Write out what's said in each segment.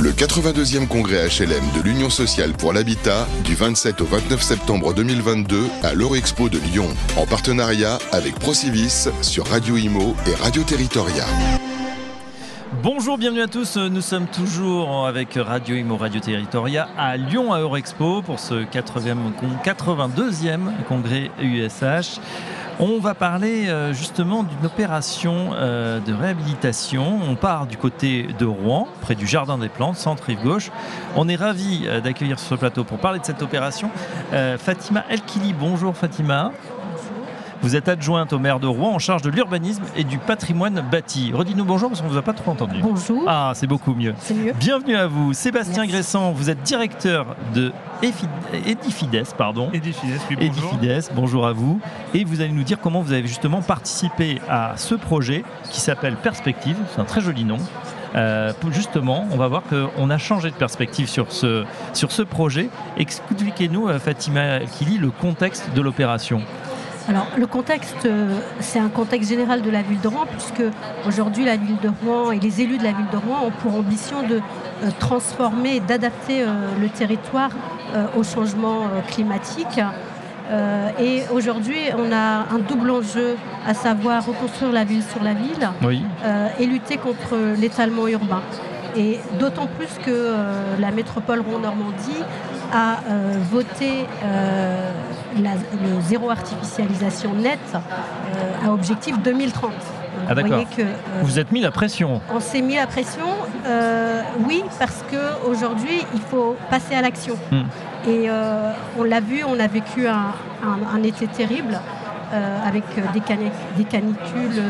Le 82e congrès HLM de l'Union sociale pour l'habitat du 27 au 29 septembre 2022 à l'Eurexpo de Lyon, en partenariat avec Procivis sur Radio Imo et Radio Territoria. Bonjour, bienvenue à tous. Nous sommes toujours avec Radio Imo Radio Territoria à Lyon à Eurexpo pour ce 82e congrès USH. On va parler euh, justement d'une opération euh, de réhabilitation. On part du côté de Rouen, près du Jardin des Plantes, centre-rive gauche. On est ravi euh, d'accueillir sur ce plateau pour parler de cette opération Fatima Elkili. Bonjour Fatima. Vous êtes adjointe au maire de Rouen en charge de l'urbanisme et du patrimoine bâti. Redis-nous bonjour parce qu'on ne vous a pas trop entendu. Bonjour. Ah, c'est beaucoup mieux. C'est mieux. Bienvenue à vous. Sébastien Gressant, vous êtes directeur de Edifides, pardon. Edifides, oui, bonjour. Edifides, bonjour à vous. Et vous allez nous dire comment vous avez justement participé à ce projet qui s'appelle Perspective. C'est un très joli nom. Euh, justement, on va voir qu'on a changé de perspective sur ce, sur ce projet. Expliquez-nous, euh, Fatima Kili, le contexte de l'opération. Alors, le contexte, euh, c'est un contexte général de la ville de Rouen, puisque aujourd'hui, la ville de Rouen et les élus de la ville de Rouen ont pour ambition de euh, transformer et d'adapter euh, le territoire au changement climatique. et aujourd'hui, on a un double enjeu, à savoir reconstruire la ville sur la ville et lutter contre l'étalement urbain. Et d'autant plus que la métropole Rouen-Normandie a voté le zéro artificialisation net euh, à objectif 2030. ah d'accord. Euh, vous êtes mis la pression. On s'est mis la pression, euh, oui, parce qu'aujourd'hui, il faut passer à l'action. Hmm. Et on l'a vu, on a vécu un, été terrible avec des, des canicules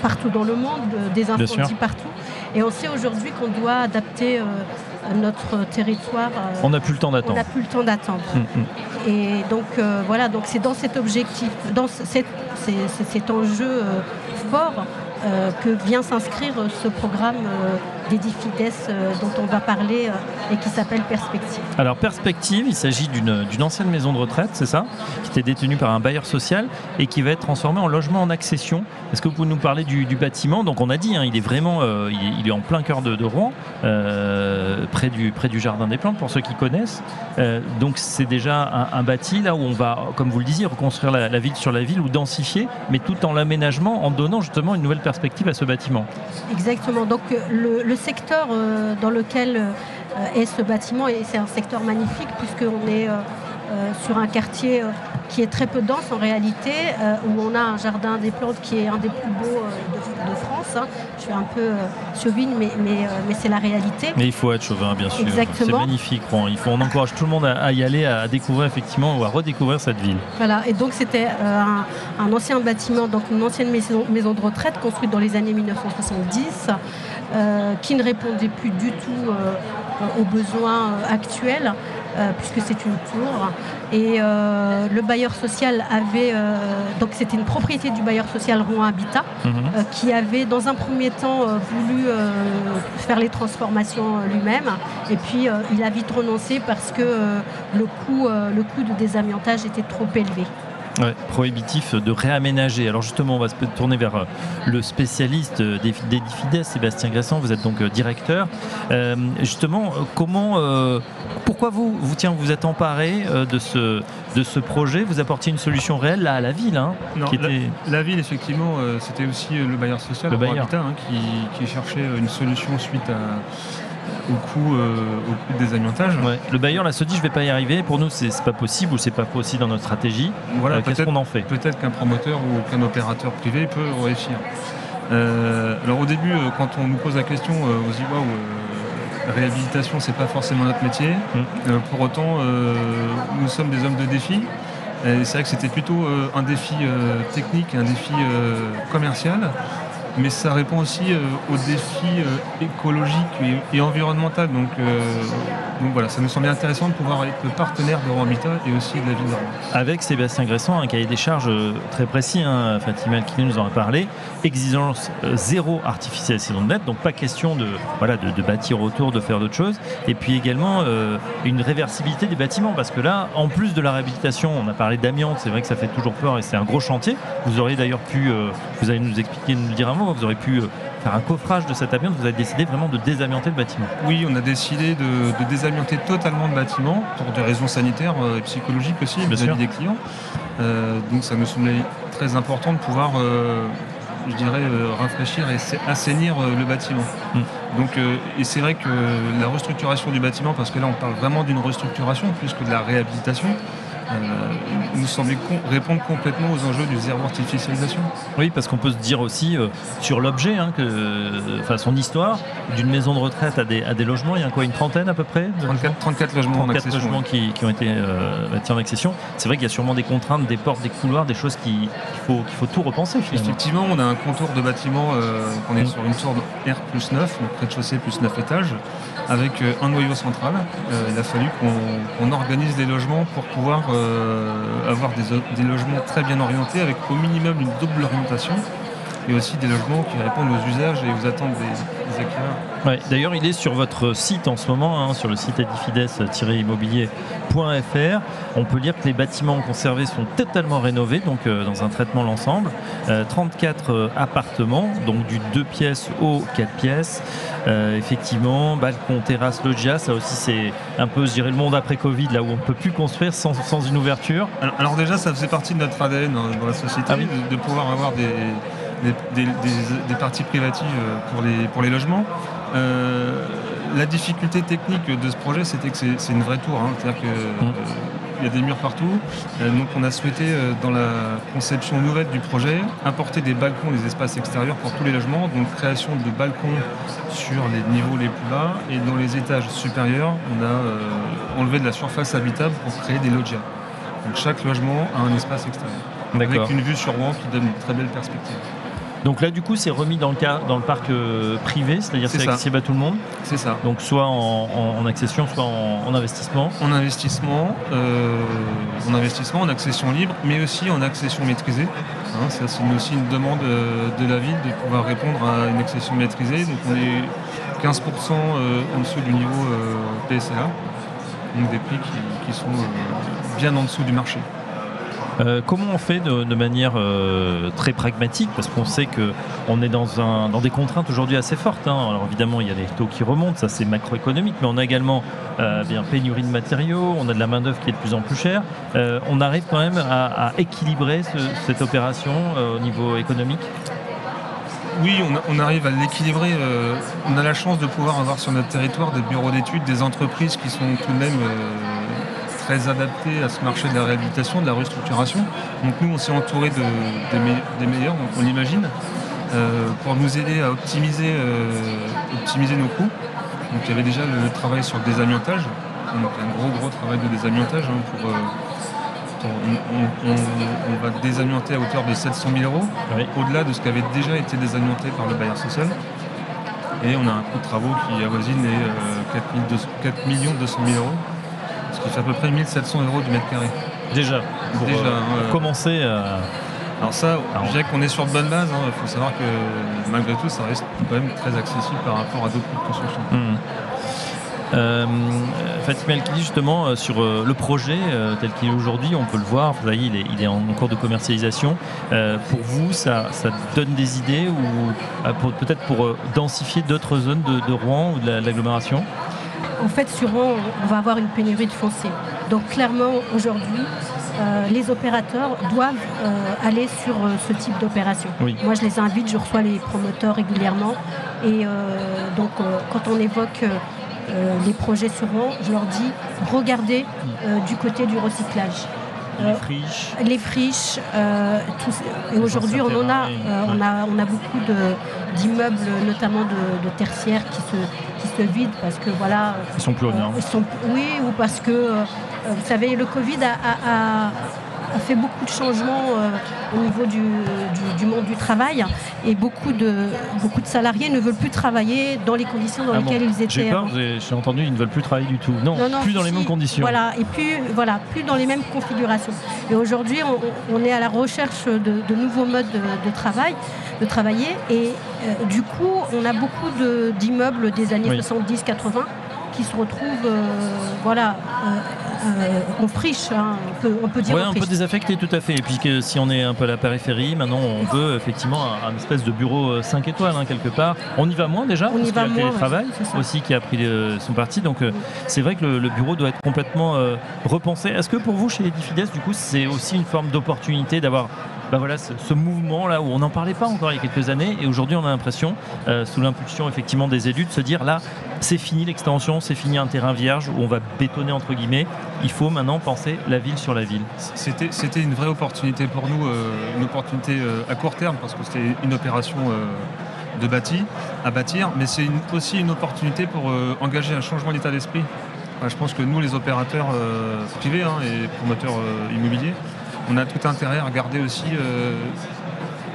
partout dans le monde, des incendies partout. Et on sait aujourd'hui qu'on doit adapter notre territoire. Euh, on n'a plus le temps d'attendre. On n'a plus le temps d'attendre. Hum, hum. Et donc euh, voilà, donc c'est dans cet objectif, dans cet, enjeu euh, fort que vient s'inscrire ce programme d'Edifides dont on va parler et qui s'appelle Perspective. Alors Perspective, il s'agit d'une ancienne maison de retraite, c'est ça Qui était détenue par un bailleur social et qui va être transformée en logement en accession. Est-ce que vous pouvez nous parler du, bâtiment? Donc on a dit, hein, il est vraiment il est, en plein cœur de, Rouen, près, du, près du Jardin des Plantes, pour ceux qui connaissent. donc c'est déjà un, bâti là où on va, comme vous le disiez, reconstruire la, ville sur la ville ou densifier, mais tout en l'aménagement, en donnant justement une nouvelle perspective à ce bâtiment. Exactement. Donc le, secteur dans lequel est ce bâtiment, et c'est un secteur magnifique puisqu'on est sur un quartier qui est très peu dense en réalité, euh, où on a un jardin des plantes qui est un des plus beaux euh. Je suis un peu euh, chauvine, mais, mais, mais c'est la réalité. Mais il faut être chauvin, bien sûr. Exactement. C'est magnifique. Il faut, on encourage tout le monde à, y aller, à découvrir effectivement ou à redécouvrir cette ville. Voilà, et donc c'était un, ancien bâtiment, donc une ancienne maison, maison, de retraite construite dans les années 1970, qui ne répondait plus du tout aux besoins actuels. Euh, puisque c'est une tour. Et euh, le bailleur social avait, euh, donc c'était une propriété du bailleur social Rouen Habitat, mhm. qui avait dans un premier temps voulu faire les transformations lui-même. Et puis il a vite renoncé parce que le coût, le coût de désamiantage était trop élevé prohibitif de réaménager. Alors justement, on va se tourner vers euh, le spécialiste d'Edifides, Sébastien Gressant, vous êtes donc euh, directeur. Euh, justement, comment, pourquoi vous, vous, tiens, vous êtes emparé de, ce, de ce projet? Vous apportiez une solution réelle à la ville hein, non, la, ville, effectivement, c'était aussi le bailleur social, le bailleur. Habitat, hein, qui, qui cherchait une solution suite à au coût, euh, au des amiantages. Le bailleur là se dit je vais pas y arriver, pour nous c'est pas possible ou c'est pas possible dans notre stratégie. Voilà, euh, Qu'est-ce qu'on en fait? Peut-être qu'un promoteur ou qu'un opérateur privé peut réussir. Euh, alors au début, quand on nous pose la question, on se dit waouh, réhabilitation c'est pas forcément notre métier. Mm. pour autant, nous sommes des hommes de défi. C'est vrai que c'était plutôt un défi technique, un défi commercial mais ça répond aussi euh, aux défis euh, écologiques et, environnementaux. Donc, euh, donc, voilà, ça nous semblait intéressant de pouvoir être partenaire de Habitat et aussi de la ville Rouen. Avec Sébastien Gressant, un cahier des charges très précis, hein, Fatima qui nous en a parlé, exigence zéro artificialisation de net, donc pas question de, voilà, de, bâtir autour, de faire d'autres choses, et puis également une réversibilité des bâtiments, parce que là, en plus de la réhabilitation, on a parlé d'amiante, c'est vrai que ça fait toujours peur et c'est un gros chantier. Vous auriez d'ailleurs pu, vous allez nous expliquer, nous dire un mot, bâtiment. Vous aurez pu faire un coffrage de cet amiante. Vous avez décidé vraiment de désamianter le bâtiment. Oui, on a décidé de, désamianter totalement le bâtiment pour des raisons sanitaires et psychologiques aussi vis-à-vis des clients. donc ça nous semblait très important de pouvoir je dirais, euh, rafraîchir et assainir euh, le bâtiment. Mm. Donc, euh, et c'est vrai que la restructuration du bâtiment, parce que là on parle vraiment d'une restructuration plus que de la réhabilitation, euh, nous semblait répondre complètement aux enjeux du zéro artificialisation. Oui, parce qu'on peut se dire aussi euh, sur l'objet, hein, enfin, son histoire, d'une maison de retraite à des, à des logements, il y a quoi, une trentaine à peu près 34, 34 logements 34 en logements qui, qui, ont été euh, bâtis en accession. C'est vrai qu'il y a sûrement des contraintes, des portes, des couloirs, des choses qu'il faut, qu'il faut tout repenser finalement. Effectivement, on a un contour de bâtiment, on est mm. sur une tour R plus 9, donc rez-de-chaussée plus 9 étages avec euh, un noyau central. Euh, il a fallu qu'on organise les logements pour pouvoir euh, avoir des, logements très bien orientés avec au minimum une double orientation et aussi des logements qui répondent aux usages et aux attentes des, acquéreurs. D'ailleurs, il est sur votre site en ce moment, hein, sur le site edifides-immobilier.fr. On peut lire que les bâtiments conservés sont totalement rénovés, donc euh, dans un traitement l'ensemble. 34 euh, appartements, donc du 2 pièces au 4 pièces. Euh, effectivement, balcon, terrasse, loggia, ça aussi c'est un peu, je dirais, le monde après Covid, là où on ne peut plus construire sans, une ouverture. Alors, déjà, ça faisait partie de notre ADN dans, la société, ah de, pouvoir avoir des, des, parties privatives pour les, pour les logements. Euh, la difficulté technique de ce projet, c'était que c'est une vraie tour. Hein. C'est-à-dire qu'il mm. euh, y a des murs partout. Euh, donc on a souhaité, dans la conception nouvelle du projet, importer des balcons, des espaces extérieurs pour tous les logements. Donc création de balcons sur les niveaux les plus bas. Et dans les étages supérieurs, on a enlevé de la surface habitable pour créer des loggias. Donc chaque logement a un espace extérieur. Avec une vue sur Rouen qui donne une très belle perspective. Donc là, du coup, c'est remis dans le, cas, dans le parc euh, privé, c'est-à-dire c'est accessible à tout le monde C'est ça. Donc soit en, accession, soit en, investissement En investissement, euh, en investissement, en accession libre, mais aussi en accession maîtrisée. Hein, ça, c'est aussi une demande euh, de la ville de pouvoir répondre à une accession maîtrisée. Donc on est 15% en dessous du niveau PSA, donc des prix qui sont bien en dessous du marché. Euh, comment on fait de, manière euh, très pragmatique? Parce qu'on sait qu'on est dans, des contraintes aujourd'hui assez fortes. Hein. Alors évidemment, il y a les taux qui remontent, ça c'est macroéconomique, mais on a également euh, bien pénurie de matériaux, on a de la main-d'œuvre qui est de plus en plus chère. on arrive quand même à, équilibrer cette opération au niveau économique? Oui, on, arrive à l'équilibrer. on a la chance de pouvoir avoir sur notre territoire des bureaux d'études, des entreprises qui sont tout de même très adapté à ce marché de la réhabilitation, de la restructuration. Donc nous, on s'est entouré des, meilleurs, donc on l'imagine, euh, pour nous aider à optimiser, euh, optimiser nos coûts. Donc il y avait déjà le, travail sur le désamiantage, donc un gros gros travail de désamiantage hein, pour, euh, on, va désamianter à hauteur de 700 000 euros, au-delà de ce qui avait déjà été désamianté par le bailleur social. Et on a un coût de travaux qui avoisine les 4, 200 000 euros ce qui fait à peu près 1700 euros du mètre carré. Déjà, pour, Déjà, euh, commencer à... Alors ça, je dirais qu'on est sur de bonnes bases. Il hein. faut savoir que malgré tout, ça reste quand même très accessible par rapport à d'autres coûts de construction. Mmh. Euh, Fatima justement, euh, sur euh, le projet tel qu'il est aujourd'hui, on peut le voir, vous voyez, il est, en cours de commercialisation. pour vous, ça, donne des idées ou peut-être pour densifier d'autres zones de, Rouen ou de l'agglomération? En fait, sur Rouen, on va avoir une pénurie de foncier. Donc clairement, aujourd'hui, euh, les opérateurs doivent euh, aller sur euh, ce type d'opération. Moi, je les invite, je reçois les promoteurs régulièrement. Et donc, quand on évoque les projets sur Rouen, je leur dis, regardez du côté du recyclage. Les friches. Les friches. et aujourd'hui, on en a, on a, on a beaucoup d'immeubles, notamment de, tertiaires, qui se, qui se vident parce que voilà. Ils sont plus honneurs. oui, ou parce que, euh, vous savez, le Covid a, fait beaucoup de changements euh, au niveau du, monde du travail et beaucoup de, beaucoup de salariés ne veulent plus travailler dans les conditions dans ah lesquelles ils étaient. J'ai peur, j'ai entendu, ils ne veulent plus travailler du tout. Non, plus dans les mêmes conditions. Voilà, et plus, voilà, plus dans les mêmes configurations. Et aujourd'hui, on, est à la recherche de, nouveaux modes de, travail, de travailler. Et euh, du coup, on a beaucoup d'immeubles des années 70-80 qui se retrouvent voilà, en friche, hein, on, peut, dire. Oui, un peu désaffecté tout à fait. Et puis que si on est un peu à la périphérie, maintenant on veut effectivement un, espèce de bureau 5 étoiles hein, quelque part. On y va moins déjà, on parce y va qu'il y a le télétravail aussi qui a pris son parti. Donc c'est vrai que le, bureau doit être complètement repensé. Est-ce que pour vous, chez Edifides, du coup, c'est aussi une forme d'opportunité d'avoir bah voilà, ce, mouvement là où on n'en parlait pas encore il y a quelques années et aujourd'hui on a l'impression, euh, sous l'impulsion effectivement des élus, de se dire là c'est fini l'extension, c'est fini un terrain vierge où on va bétonner entre guillemets, il faut maintenant penser la ville sur la ville. C'était une vraie opportunité pour nous, euh, une opportunité euh, à court terme parce que c'était une opération de bâti à bâtir, mais c'est aussi une opportunité pour engager un changement d'état d'esprit. je pense que nous les opérateurs privés hein, et promoteurs immobiliers, on a tout intérêt à regarder aussi euh,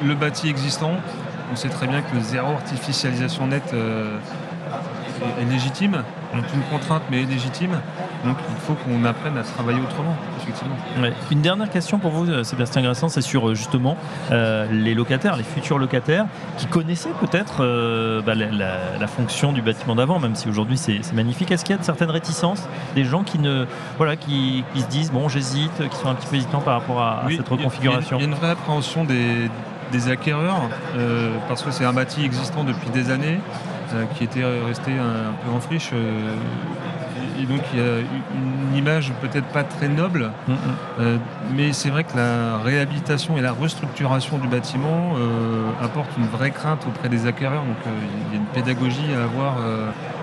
le bâti existant. On sait très bien que zéro artificialisation nette euh, est, légitime, donc une contrainte mais est légitime. Donc il faut qu'on apprenne à travailler autrement, effectivement. Une dernière question pour vous, euh, Sébastien Grassin, c'est sur justement les locataires, les futurs locataires, qui connaissaient peut-être bah, la, fonction du bâtiment d'avant, même si aujourd'hui c'est magnifique. Est-ce qu'il y a de certaines réticences, des gens qui ne voilà, qui, se disent bon j'hésite, qui sont un petit peu hésitants par rapport à, cette reconfiguration Il y, a une vraie appréhension des, acquéreurs, parce que c'est un bâti existant depuis des années. Euh, qui était resté un, peu en friche. Euh, et donc il y a une image peut-être pas très noble, mm. Euh, mais c'est vrai que la réhabilitation et la restructuration du bâtiment apportent une vraie crainte auprès des acquéreurs. Donc il y a une pédagogie à avoir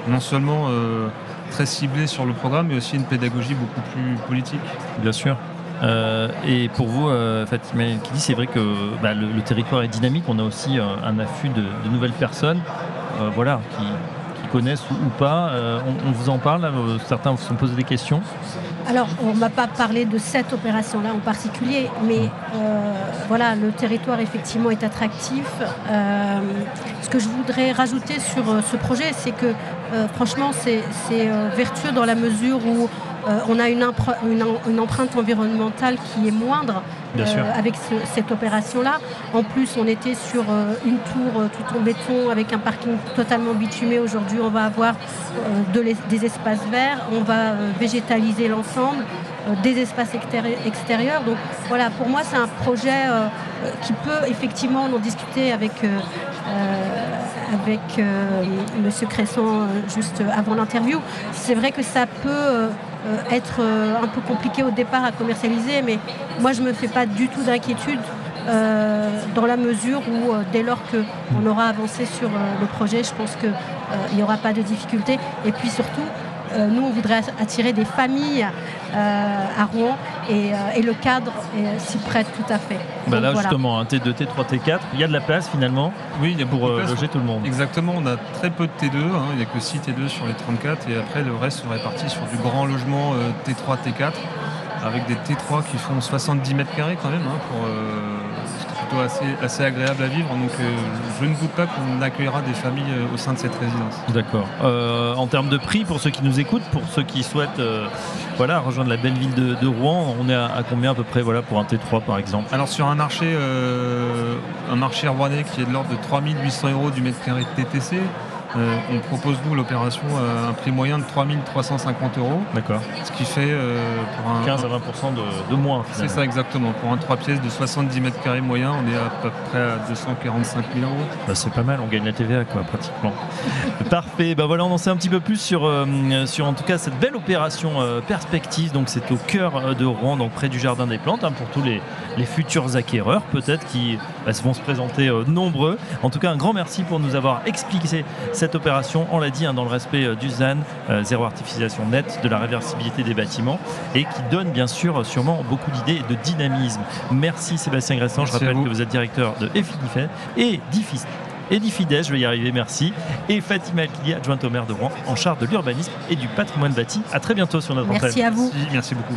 non seulement très ciblée sur le programme, mais aussi une pédagogie beaucoup plus politique. Bien sûr. et pour vous, Fatima qui dit, c'est vrai que bah, le, territoire est dynamique. On a aussi un afflux de, nouvelles personnes. Euh, voilà, qui, connaissent ou, pas. Euh, on, vous en parle, euh, certains vous sont posés des questions. Alors, on ne m'a pas parlé de cette opération-là en particulier, mais voilà, le territoire effectivement est attractif. ce que je voudrais rajouter sur ce projet, c'est que franchement, c'est vertueux dans la mesure où on a une, empreinte environnementale qui est moindre euh, avec cette opération-là. En plus, on était sur euh, une tour euh, tout en béton avec un parking totalement bitumé. Aujourd'hui, on va avoir des espaces verts, on va végétaliser l'ensemble, des espaces extérieurs. Donc voilà, pour moi, c'est un projet qui peut effectivement, en discuter avec avec M. Cresson juste avant l'interview. C'est vrai que ça peut euh, être euh, un peu compliqué au départ à commercialiser, mais moi je ne me fais pas du tout d'inquiétude euh, dans la mesure où dès lors qu'on aura avancé sur le projet, je pense qu'il n'y aura pas de difficulté. Et puis surtout, nous, on voudrait attirer des familles à Rouen et, le cadre s'y prête tout à fait. Bah là, justement, un T2, T3, T4, il y a de la place finalement oui, il y a pour loger tout le monde. Exactement, on a très peu de T2, hein, il n'y a que 6 T2 sur les 34 et après le reste serait parti sur du grand logement T3, T4 avec des T3 qui font 70 mètres carrés quand même, hein, pour, assez, assez agréable à vivre. Donc euh, je ne doute pas qu'on accueillera des familles euh, au sein de cette résidence. D'accord. Euh, en termes de prix, pour ceux qui nous écoutent, pour ceux qui souhaitent voilà, rejoindre la belle ville de, Rouen, on est à, combien à peu près voilà, pour un T3 par exemple? Alors sur un marché, un marché rouennais qui est de l'ordre de 3800 euros du mètre carré de TTC, euh, on propose nous l'opération à un prix moyen de 3350 euros. D'accord. Ce qui fait euh, pour un 15 à 20% de, moins. C'est ça exactement. Pour un 3 pièces de 70 mètres carrés moyen, on est à peu près à 245 000 euros. Bah, c'est pas mal, on gagne la TVA quoi, pratiquement. Parfait. Bah voilà, on en sait un petit peu plus sur, euh, sur en tout cas cette belle opération perspective. Donc c'est au cœur de Rouen, donc près du jardin des plantes, hein, pour tous les, les futurs acquéreurs peut-être qui vont se présenter nombreux. En tout cas, un grand merci pour nous avoir expliqué cette opération, on l'a dit, hein, dans le respect euh, du ZAN, euh, zéro artificialisation nette, de la réversibilité des bâtiments, et qui donne bien sûr sûrement beaucoup d'idées et de dynamisme. Merci Sébastien Gressant, je rappelle que vous êtes directeur de EFIDIFED et d'IFIS Edifides, je vais y arriver, merci. Et Fatima Alkili, adjointe au maire de Rouen, en charge de l'urbanisme et du patrimoine bâti. À très bientôt sur notre antenne. Merci à vous. merci beaucoup.